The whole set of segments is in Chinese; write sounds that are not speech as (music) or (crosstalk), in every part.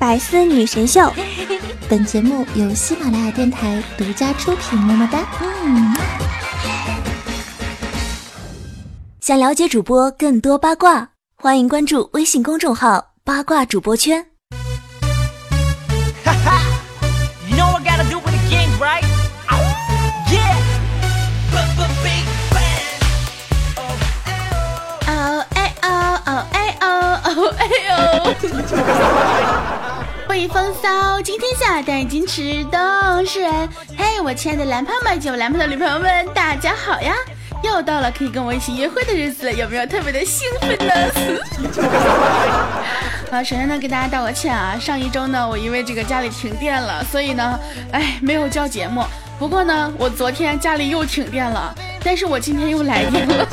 百思女神秀，本节目由喜马拉雅电台独家出品，么么哒。嗯，想了解主播更多八卦，欢迎关注微信公众号“八卦主播圈”。北风骚，今天下带矜持都是人。嘿，我亲爱的蓝胖们及我蓝胖的女朋友们，大家好呀！又到了可以跟我一起约会的日子了，有没有特别的兴奋呢？(laughs) 啊，首先呢，给大家道个歉啊，上一周呢，我因为这个家里停电了，所以呢，哎，没有交节目。不过呢，我昨天家里又停电了，但是我今天又来电了。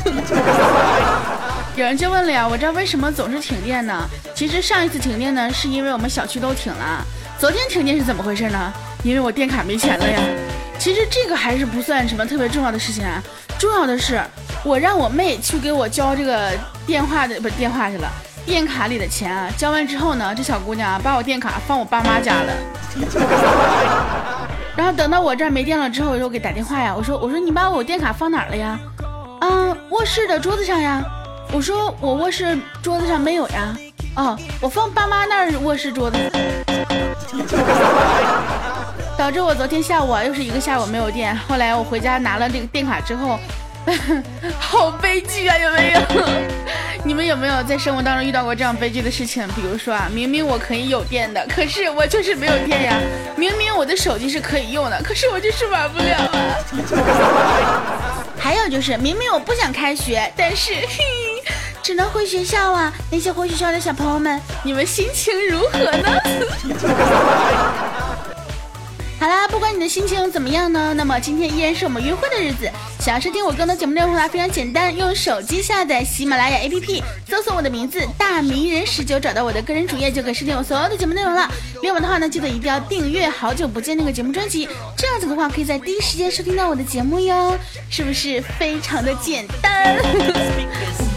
有人就问了呀，我这为什么总是停电呢？其实上一次停电呢，是因为我们小区都停了。昨天停电是怎么回事呢？因为我电卡没钱了呀。其实这个还是不算什么特别重要的事情啊，重要的是我让我妹去给我交这个电话的不是电话去了，电卡里的钱啊。交完之后呢，这小姑娘把我电卡放我爸妈家了。(laughs) 然后等到我这儿没电了之后，我就给打电话呀，我说我说你把我电卡放哪儿了呀？嗯，卧室的桌子上呀。我说我卧室桌子上没有呀，哦，我放爸妈那儿卧室桌子，(laughs) 导致我昨天下午啊又是一个下午没有电。后来我回家拿了这个电卡之后，(laughs) 好悲剧啊，有没有？(laughs) 你们有没有在生活当中遇到过这样悲剧的事情？比如说啊，明明我可以有电的，可是我就是没有电呀；明明我的手机是可以用的，可是我就是玩不了啊。还有就是，明明我不想开学，但是嘿。只能回学校啊！那些回学校的小朋友们，你们心情如何呢？(laughs) 好啦，不管你的心情怎么样呢，那么今天依然是我们约会的日子。想要收听我更多节目内容的话，非常简单，用手机下载喜马拉雅 APP，搜索我的名字大迷人十九，找到我的个人主页就可以收听我所有的节目内容了。另外的话呢，记得一定要订阅《好久不见》那个节目专辑，这样子的话可以在第一时间收听到我的节目哟，是不是非常的简单？(laughs)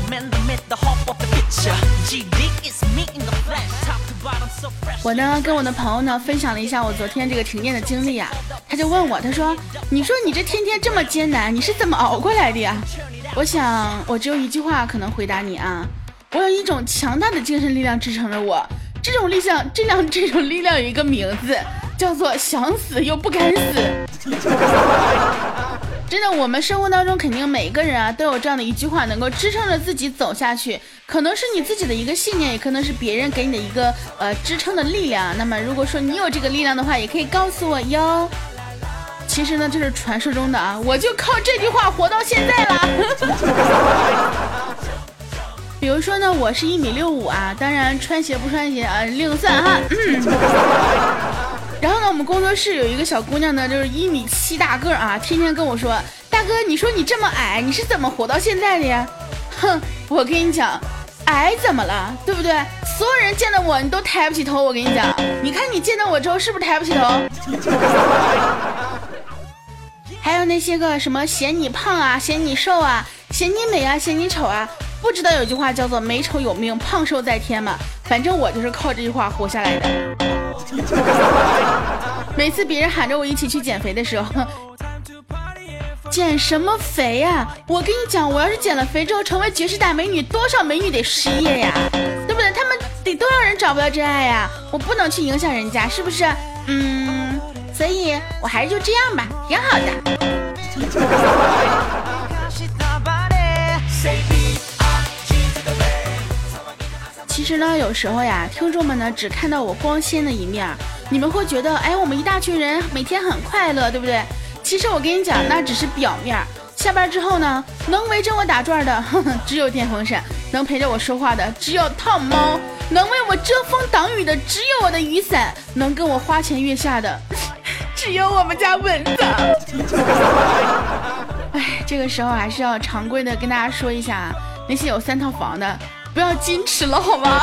我呢跟我的朋友呢分享了一下我昨天这个停电的经历啊，他就问我，他说：“你说你这天天这么艰难，你是怎么熬过来的呀？”我想我只有一句话可能回答你啊，我有一种强大的精神力量支撑着我，这种力量，这量这种力量有一个名字，叫做想死又不敢死。我们生活当中肯定每个人啊都有这样的一句话，能够支撑着自己走下去。可能是你自己的一个信念，也可能是别人给你的一个呃支撑的力量。那么，如果说你有这个力量的话，也可以告诉我哟。其实呢，这是传说中的啊，我就靠这句话活到现在了。(laughs) 比如说呢，我是一米六五啊，当然穿鞋不穿鞋啊另算哈。然后呢，我们工作室有一个小姑娘呢，就是一米七大个啊，天天跟我说：“大哥，你说你这么矮，你是怎么活到现在的呀？”哼，我跟你讲，矮怎么了，对不对？所有人见到我，你都抬不起头。我跟你讲，你看你见到我之后，是不是抬不起头？(laughs) 还有那些个什么嫌你胖啊，嫌你瘦啊，嫌你美啊，嫌你丑啊，不知道有句话叫做“美丑有命，胖瘦在天”吗？反正我就是靠这句话活下来的。(laughs) 每次别人喊着我一起去减肥的时候，(laughs) 减什么肥呀？我跟你讲，我要是减了肥之后成为绝世大美女，多少美女得失业呀？对不对？他们得多少人找不到真爱呀？我不能去影响人家，是不是？嗯，所以我还是就这样吧，挺好的。其实呢，有时候呀，听众们呢只看到我光鲜的一面，你们会觉得，哎，我们一大群人每天很快乐，对不对？其实我跟你讲，那只是表面。下班之后呢，能围着我打转的，(laughs) 只有电风扇；能陪着我说话的，只有烫猫；能为我遮风挡雨的，只有我的雨伞；能跟我花前月下的，(laughs) 只有我们家蚊子。(laughs) 哎，这个时候还是要常规的跟大家说一下，那些有三套房的。不要矜持了好吗？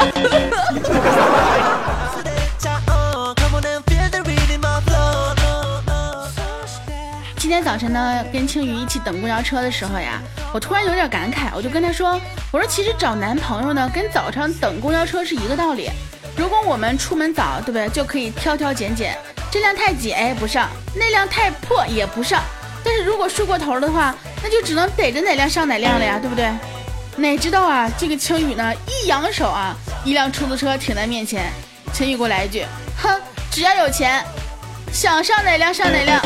今天早晨呢，跟青鱼一起等公交车的时候呀，我突然有点感慨，我就跟他说：“我说其实找男朋友呢，跟早上等公交车是一个道理。如果我们出门早，对不对？就可以挑挑拣拣，这辆太挤，哎，不上；那辆太破，也不上。但是如果睡过头的话，那就只能逮着哪辆上哪辆了呀，对不对？哪知道啊，这个青宇呢，一扬手啊，一辆出租车停在面前。青宇给我来一句：“哼，只要有钱，想上哪辆上哪辆。(laughs) ”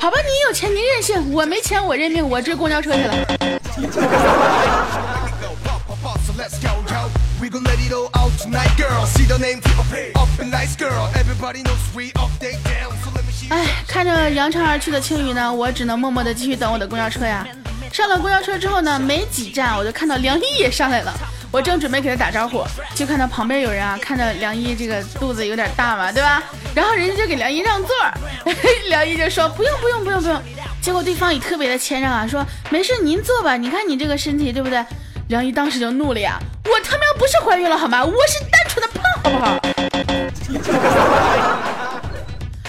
好吧，你有钱你任性，我没钱我认命，我追公交车去了。哎，看着扬长而去的青鱼呢，我只能默默的继续等我的公交车呀。上了公交车之后呢，没几站我就看到梁一也上来了。我正准备给他打招呼，就看到旁边有人啊，看着梁一这个肚子有点大嘛，对吧？然后人家就给梁一让座，(laughs) 梁一就说不用不用不用不用。结果对方也特别的谦让啊，说没事您坐吧，你看你这个身体对不对？梁一当时就怒了呀，我他喵不是怀孕了好吗？我是单纯的胖好不好？(laughs)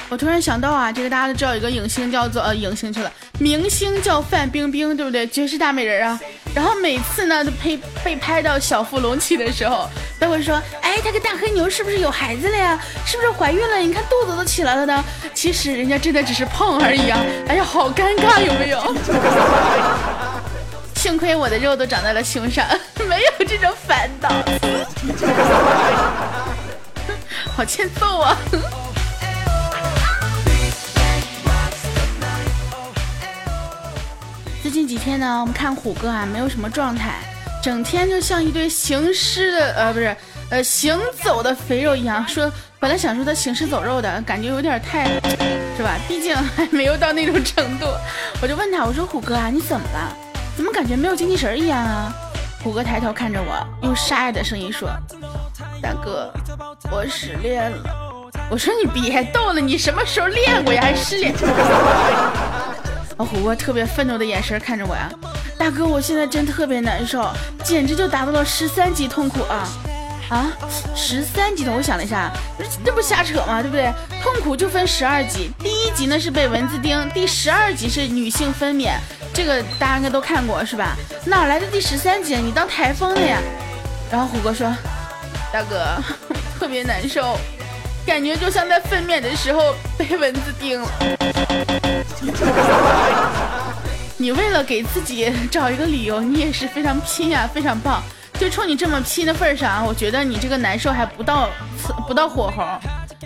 我突然想到啊，这个大家都知道有个影星叫做呃影星去了，明星叫范冰冰，对不对？绝世大美人啊。然后每次呢，都被被拍到小腹隆起的时候，都会说，哎，他跟大黑牛是不是有孩子了呀？是不是怀孕了？你看肚子都起来了呢。其实人家真的只是胖而已啊。哎呀，好尴尬，有没有？幸亏我的肉都长在了胸上，(laughs) 没有这种烦恼。(laughs) 好欠揍啊！(laughs) 最近几天呢，我们看虎哥啊，没有什么状态，整天就像一堆行尸的，呃，不是，呃，行走的肥肉一样。说本来想说他行尸走肉的感觉有点太，是吧？毕竟还没有到那种程度。我就问他，我说虎哥啊，你怎么了？怎么感觉没有精气神一样啊？虎哥抬头看着我，用沙哑的声音说：“大哥，我失恋了。”我说你别逗了，你什么时候恋过呀？还失恋？(laughs) 老虎哥特别愤怒的眼神看着我呀，大哥，我现在真特别难受，简直就达到了十三级痛苦啊啊！十三级的，我想了一下，这不瞎扯吗？对不对？痛苦就分十二级，第一级呢是被蚊子叮，第十二级是女性分娩，这个大家应该都看过是吧？哪来的第十三级？你当台风了呀？然后虎哥说，大哥 (laughs) 特别难受，感觉就像在分娩的时候被蚊子叮了。(laughs) 你为了给自己找一个理由，你也是非常拼呀，非常棒。就冲你这么拼的份上，我觉得你这个难受还不到不到火候。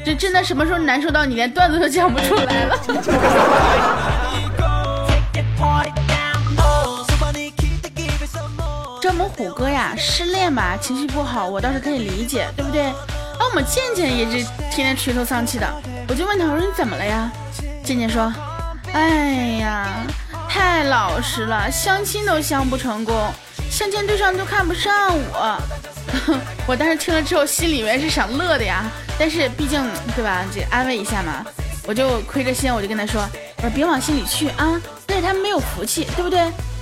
这真的什么时候难受到你连段子都讲不出来了？(laughs) 这我们虎哥呀，失恋吧，情绪不好，我倒是可以理解，对不对？而我们健健也是天天垂头丧气的，我就问他，我说你怎么了呀？健健说。哎呀，太老实了，相亲都相不成功，相亲对象都看不上我。(laughs) 我当时听了之后，心里面是想乐的呀，但是毕竟对吧，这安慰一下嘛，我就亏着心，我就跟他说，我说别往心里去啊，但是他们没有福气，对不对？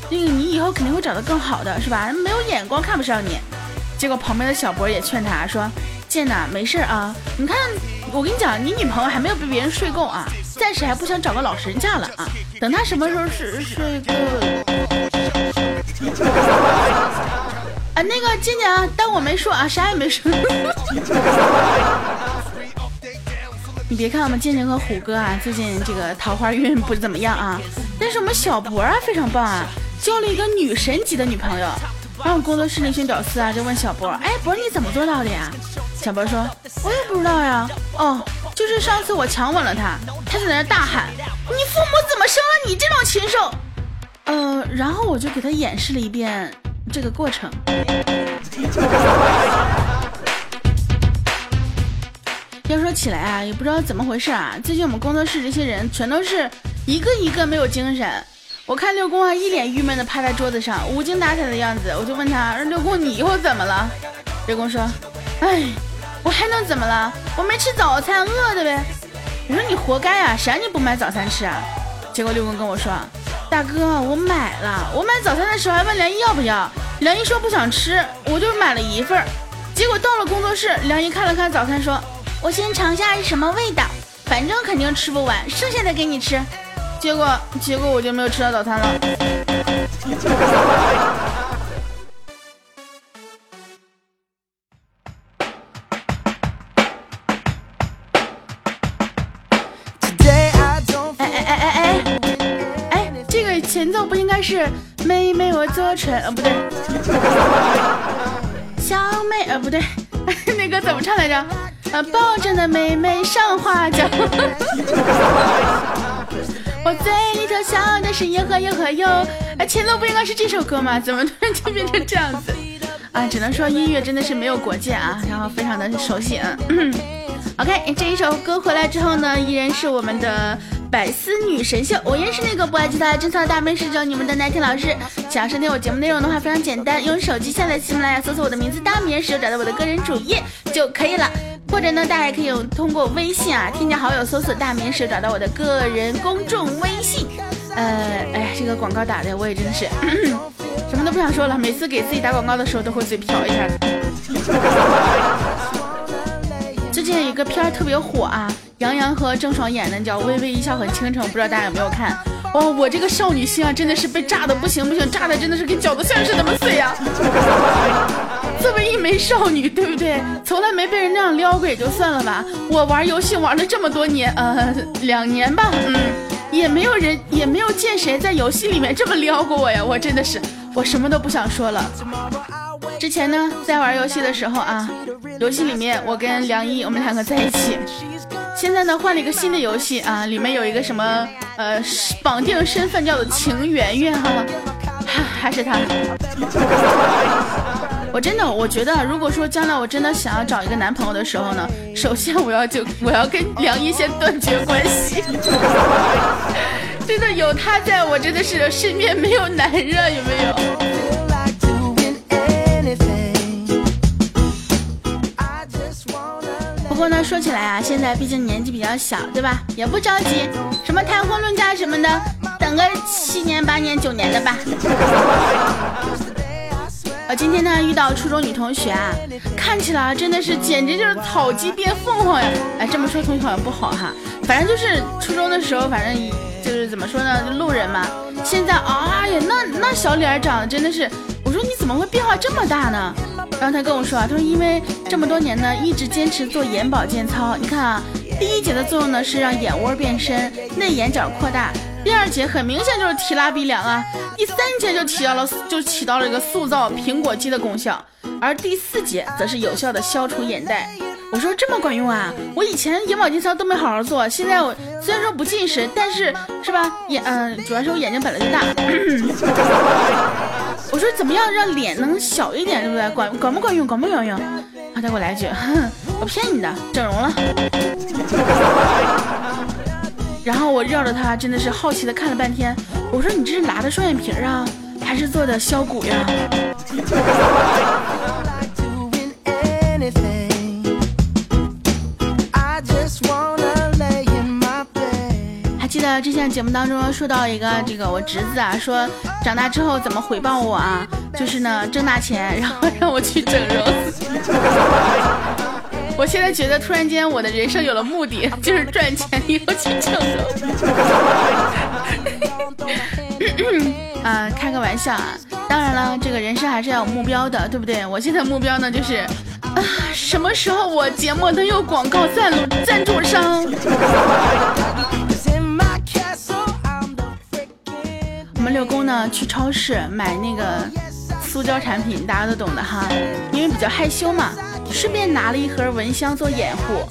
那个你以后肯定会找到更好的，是吧？没有眼光，看不上你。结果旁边的小博也劝他说，贱呐，没事啊，你看我跟你讲，你女朋友还没有被别人睡够啊。暂时还不想找个老实人嫁了啊！等他什么时候是睡个？啊，那个静静啊，当我没说啊，啥也没说。你别看我们静静和虎哥啊，最近这个桃花运不怎么样啊，但是我们小博啊非常棒啊，交了一个女神级的女朋友。然后工作室那群屌丝啊就问小博，哎，博你怎么做到的呀？小博说，我也不知道呀。哦。就是上次我强吻了他，他就在那大喊：“你父母怎么生了你这种禽兽？”呃，然后我就给他演示了一遍这个过程。(laughs) 要说起来啊，也不知道怎么回事啊，最近我们工作室这些人全都是一个一个没有精神。我看六公啊一脸郁闷的趴在桌子上，无精打采的样子，我就问他：“六公，你以后怎么了？”六公说：“哎。”我还能怎么了？我没吃早餐，饿的呗。我说你活该啊，谁让你不买早餐吃啊？结果六公跟我说，大哥，我买了。我买早餐的时候还问梁一要不要，梁一说不想吃，我就买了一份。结果到了工作室，梁一看了看早餐，说，我先尝一下是什么味道，反正肯定吃不完，剩下的给你吃。结果，结果我就没有吃到早餐了。前奏不应该是妹妹我左唇？呃，不对，小妹，呃，不对，(laughs) 那歌怎么唱来着？呃，抱着的妹妹上花轿。(laughs) 我嘴里头笑的是哟呵哟呵哟。哎，前奏不应该是这首歌吗？怎么突然就变成这样子？啊，只能说音乐真的是没有国界啊，然后非常的熟悉啊。OK，这一首歌回来之后呢，依然是我们的百思女神秀。我也是那个不爱吉他、真操大美食教你们的奶天老师。想要收听我节目内容的话，非常简单，用手机下载喜马拉雅，搜索我的名字大美食，找到我的个人主页就可以了。或者呢，大家也可以用通过微信啊，添加好友，搜索大美食，找到我的个人公众微信。呃，哎，这个广告打的我也真的是什么都不想说了。每次给自己打广告的时候，都会嘴瓢一下。最近一个片儿特别火啊，杨洋和郑爽演的叫《微微一笑很倾城》，不知道大家有没有看？哇，我这个少女心啊，真的是被炸的不行不行，炸的真的是跟饺子馅似的那么碎呀！(laughs) 作为一枚少女，对不对？从来没被人那样撩过也就算了吧，我玩游戏玩了这么多年，呃，两年吧，嗯，也没有人也没有见谁在游戏里面这么撩过我呀，我真的是，我什么都不想说了。之前呢，在玩游戏的时候啊，游戏里面我跟梁一我们两个在一起。现在呢，换了一个新的游戏啊，里面有一个什么呃绑定身份叫做情媛媛哈，还 (laughs) 还是他。(laughs) 我真的，我觉得如果说将来我真的想要找一个男朋友的时候呢，首先我要就我要跟梁一先断绝关系。(laughs) 真的有他在我真的是身边没有男人，有没有？不过呢，说起来啊，现在毕竟年纪比较小，对吧？也不着急，什么谈婚论嫁什么的，等个七年、八年、九年的吧。我今天呢遇到初中女同学啊，看起来真的是简直就是草鸡变凤凰呀！哎，这么说同学好像不好哈，反正就是初中的时候，反正就是怎么说呢，就路人嘛。现在，哎呀，那那小脸长得真的是，我说你怎么会变化这么大呢？然后他跟我说啊，他说因为这么多年呢，一直坚持做眼保健操。你看啊，第一节的作用呢是让眼窝变深，内眼角扩大；第二节很明显就是提拉鼻梁啊；第三节就起到了就起到了一个塑造苹果肌的功效，而第四节则是有效的消除眼袋。我说这么管用啊？我以前眼保健操都没好好做，现在我虽然说不近视，但是是吧眼嗯，主要是我眼睛本来就大。我说怎么样让脸能小一点，对不对？管管不管用？管不管用？他再给我来一句，我骗你的，整容了。然后我绕着他，真的是好奇的看了半天。我说你这是拿的双眼皮啊，还是做的削骨呀？得之前节目当中说到一个这个我侄子啊，说长大之后怎么回报我啊？就是呢挣大钱，然后让我去整容。(laughs) 我现在觉得突然间我的人生有了目的，(laughs) 就是赚钱以后去整容。(laughs) 啊，开个玩笑啊！当然了，这个人生还是要有目标的，对不对？我现在目标呢就是啊，什么时候我节目能有广告赞助赞助商？六公呢去超市买那个塑胶产品，大家都懂的哈，因为比较害羞嘛，顺便拿了一盒蚊香做掩护。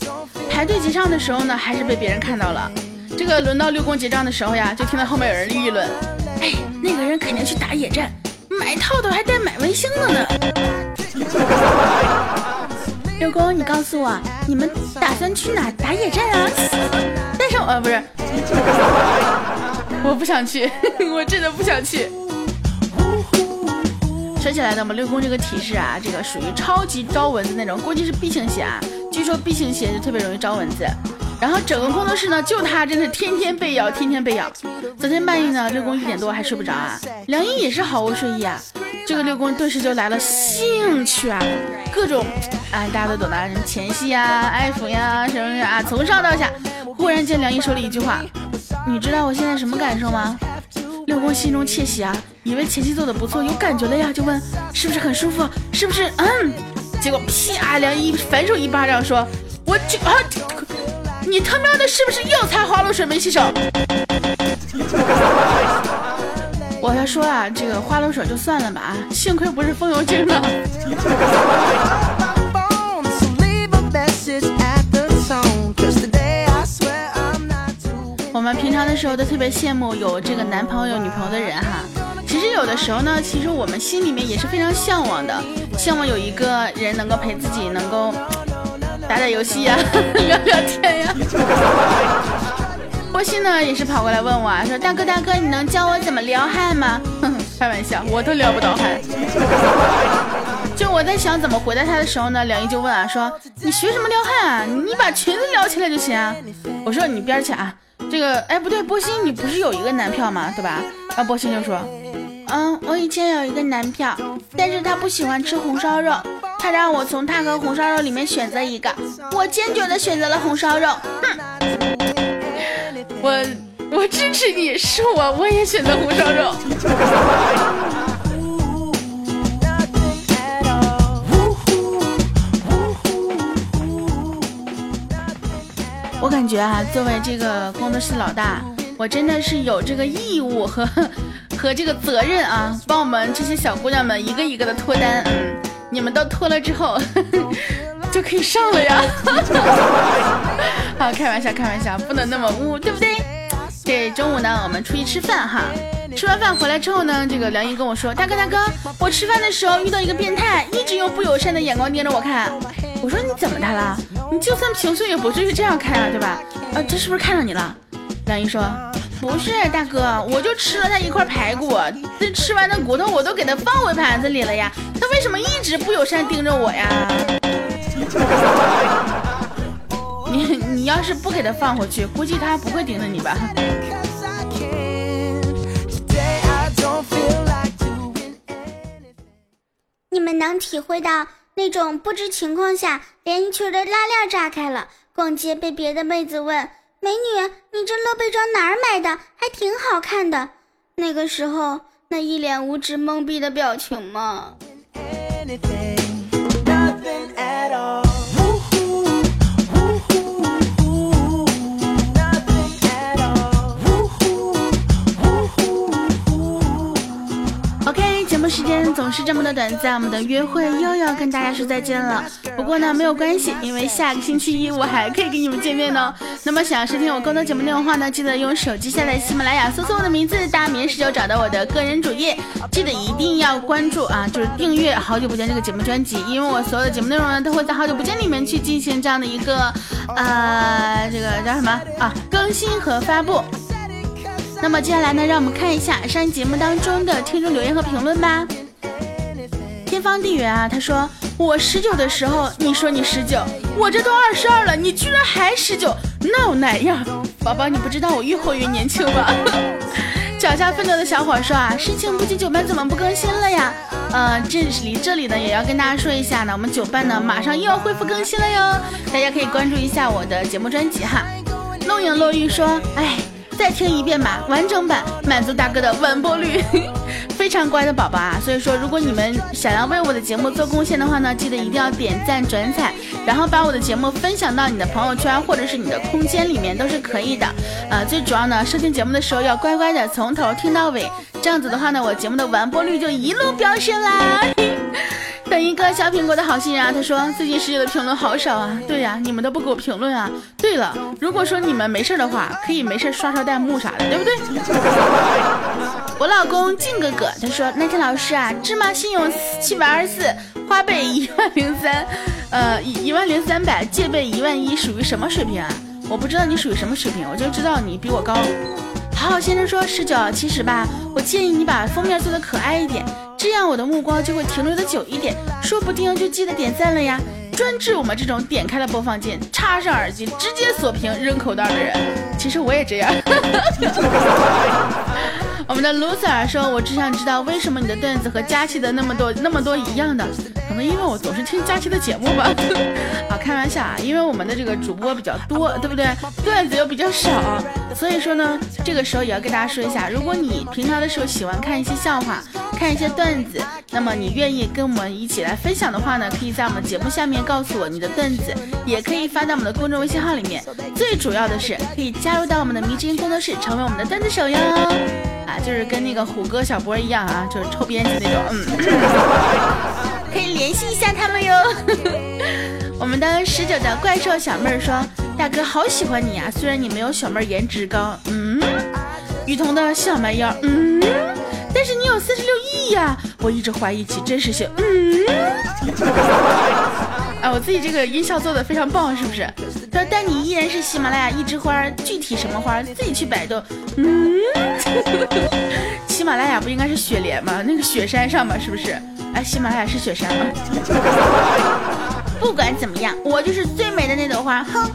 排队结账的时候呢，还是被别人看到了。这个轮到六公结账的时候呀，就听到后面有人议论：“哎，那个人肯定去打野战，买套套还带买蚊香的呢。(laughs) ”六公，你告诉我，你们打算去哪打野战啊？但是呃，不是。我不想去，(laughs) 我真的不想去。说起来呢，我们六宫这个体质啊，这个属于超级招蚊子那种，估计是 B 型血啊。据说 B 型血就特别容易招蚊子。然后整个工作室呢，就他真的天天被咬，天天被咬。昨天半夜呢，六宫一点多还睡不着啊。梁一也是毫无睡意啊。这个六宫顿时就来了兴趣啊，各种哎，大家都懂的，什么前戏呀、爱抚呀什么呀，从上到下。忽然间，梁一说了一句话。你知道我现在什么感受吗？六公心中窃喜啊，以为前期做的不错，有感觉了呀，就问是不是很舒服，是不是？嗯，结果啪，梁一反手一巴掌，说：“我就啊，你他喵的是不是又擦花露水没洗手？” (laughs) 我要说啊，这个花露水就算了吧啊，幸亏不是风油精呢。我们平常的时候都特别羡慕有这个男朋友、女朋友的人哈。其实有的时候呢，其实我们心里面也是非常向往的，向往有一个人能够陪自己，能够打打游戏 (laughs) 呀，聊聊天呀。波西呢也是跑过来问我啊，说大哥大哥，你能教我怎么撩汉吗？(laughs) 开玩笑，我都撩不到汉。就我在想怎么回答他的时候呢，梁毅就问啊，说你学什么撩汉啊？你把裙子撩起来就行啊。我说你边去啊。这个哎不对，波西你不是有一个男票吗？对吧？然后波西就说，嗯，我以前有一个男票，但是他不喜欢吃红烧肉，他让我从他和红烧肉里面选择一个，我坚决的选择了红烧肉。哼，我我支持你，是我我也选择红烧肉。我感觉啊，作为这个工作室老大，我真的是有这个义务和和这个责任啊，帮我们这些小姑娘们一个一个的脱单。嗯，你们都脱了之后，(laughs) 就可以上了呀。(laughs) 好，开玩笑，开玩笑，不能那么污，对不对？这中午呢，我们出去吃饭哈。吃完饭回来之后呢，这个梁毅跟我说：“大哥，大哥，我吃饭的时候遇到一个变态，一直用不友善的眼光盯着我看。”我说：“你怎么他了？你就算平胸也不至于这样看啊，对吧？”啊，这是不是看上你了？梁毅说：“不是，大哥，我就吃了他一块排骨，这吃完的骨头我都给他放回盘子里了呀，他为什么一直不友善盯着我呀？” (laughs) 你你要是不给他放回去，估计他不会盯着你吧？你们能体会到那种不知情况下连衣裙的拉链炸开了，逛街被别的妹子问：“美女，你这露背装哪儿买的？还挺好看的。”那个时候那一脸无知懵逼的表情吗？时间总是这么的短暂，我们的约会又要跟大家说再见了。不过呢，没有关系，因为下个星期一我还可以跟你们见面呢。那么想要收听我更多节目内容的话呢，记得用手机下载喜马拉雅，搜索我的名字大明十九，找到我的个人主页。记得一定要关注啊，就是订阅《好久不见》这个节目专辑，因为我所有的节目内容呢，都会在《好久不见》里面去进行这样的一个呃，这个叫什么啊，更新和发布。那么接下来呢，让我们看一下上期节目当中的听众留言和评论吧。天方地圆啊，他说我十九的时候，你说你十九，我这都二十二了，你居然还十九，闹哪样？宝宝，你不知道我越活越年轻吗？(laughs) 脚下奋斗的小伙说啊，事情不及九班怎么不更新了呀？呃，这里这里呢也要跟大家说一下呢，我们九班呢马上又要恢复更新了哟，大家可以关注一下我的节目专辑哈。弄影落玉说，哎。再听一遍吧，完整版满足大哥的完播率，(laughs) 非常乖的宝宝啊！所以说，如果你们想要为我的节目做贡献的话呢，记得一定要点赞转采，然后把我的节目分享到你的朋友圈或者是你的空间里面都是可以的。呃，最主要呢，收听节目的时候要乖乖的从头听到尾，这样子的话呢，我节目的完播率就一路飙升啦。等一个小苹果的好心人啊，他说最近十九的评论好少啊。对呀，你们都不给我评论啊。对了，如果说你们没事的话，可以没事刷刷弹幕啥的，对不对？(laughs) 我老公静哥哥他说，那天老师啊，芝麻信用七百二十四，花呗一万零三，(laughs) 呃一一万零三百，借呗一万一，属于什么水平啊？我不知道你属于什么水平，我就知道你比我高。好好先生说十九，其实吧，我建议你把封面做的可爱一点。这样我的目光就会停留的久一点，说不定就记得点赞了呀。专治我们这种点开了播放键，插上耳机直接锁屏扔口袋的人。其实我也这样。(laughs) 我们的 loser 说：“我只想知道为什么你的段子和佳期的那么多那么多一样的，可能因为我总是听佳期的节目吧。(laughs) ”好，开玩笑啊，因为我们的这个主播比较多，对不对？段子又比较少。所以说呢，这个时候也要跟大家说一下，如果你平常的时候喜欢看一些笑话，看一些段子，那么你愿意跟我们一起来分享的话呢，可以在我们节目下面告诉我你的段子，也可以发到我们的公众微信号里面。最主要的是，可以加入到我们的迷之音工作室，成为我们的段子手哟。啊，就是跟那个虎哥、小波一样啊，就是抽编辑那种，嗯，可以联系一下他们哟。(laughs) 我们的十九的怪兽小妹儿说：“大哥好喜欢你啊，虽然你没有小妹儿颜值高，嗯。”雨桐的小蛮腰，嗯。但是你有四十六亿呀，我一直怀疑其真实性，嗯。(laughs) 啊，我自己这个音效做的非常棒，是不是？他说但你依然是喜马拉雅一枝花，具体什么花自己去百度，嗯。喜马拉雅不应该是雪莲吗？那个雪山上吗？是不是？哎，喜马拉雅是雪山吗？不管怎么样，我就是最美的那朵花。哼，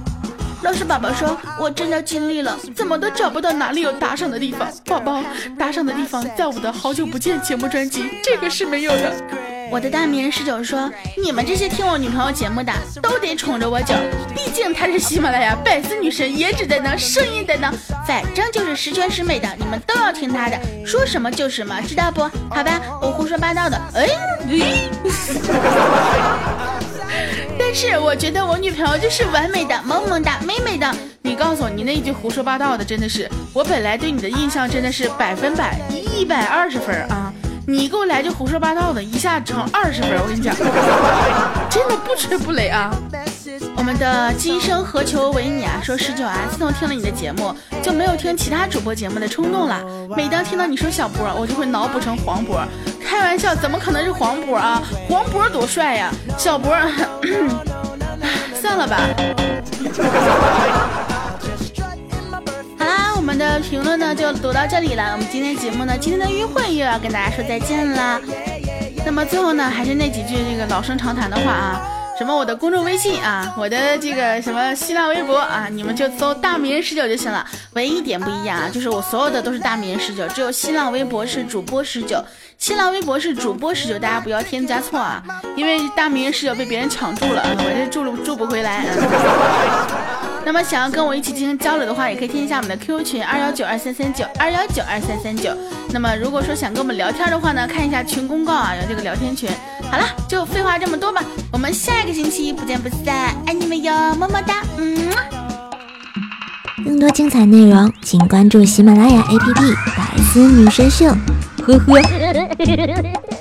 老师宝宝说，我真的尽力了，怎么都找不到哪里有打赏的地方。宝宝，打赏的地方在我的好久不见节目专辑，这个是没有的。我的大名十九说，你们这些听我女朋友节目的都得宠着我九，毕竟她是喜马拉雅百思女神，颜值担当，声音担当，反正就是十全十美的，你们都要听她的，说什么就什么，知道不？好吧，我胡说八道的。哎，(laughs) 但是我觉得我女朋友就是完美的、萌萌的、美美的。你告诉我，你那一句胡说八道的，真的是我本来对你的印象真的是百分百一百二十分啊！你给我来句胡说八道的，一下成二十分，我跟你讲，真的不吹不擂啊！我们的今生何求为你啊？说十九啊，自从听了你的节目，就没有听其他主播节目的冲动了。每当听到你说小波，我就会脑补成黄渤。开玩笑，怎么可能是黄渤啊？黄渤多帅呀！小波，(coughs) 算了吧。我们的评论呢就读到这里了。我们今天节目呢，今天的约会又要跟大家说再见了。那么最后呢，还是那几句这个老生常谈的话啊。什么我的公众微信啊，我的这个什么新浪微博啊，你们就搜大名十九就行了。唯一一点不一样啊，就是我所有的都是大名十九，只有新浪微博是主播十九。新浪微博是主播十九，大家不要添加错啊，因为大名十九被别人抢注了，我这注注不回来。那么想要跟我一起进行交流的话，也可以添加我们的 QQ 群二幺九二三三九二幺九二三三九。那么如果说想跟我们聊天的话呢，看一下群公告啊，有这个聊天群。好了，就废话这么多吧，我们下一个星期不见不散，爱你们哟，么么哒，嗯。更多精彩内容，请关注喜马拉雅 APP《百思女神秀》，呵呵。(laughs)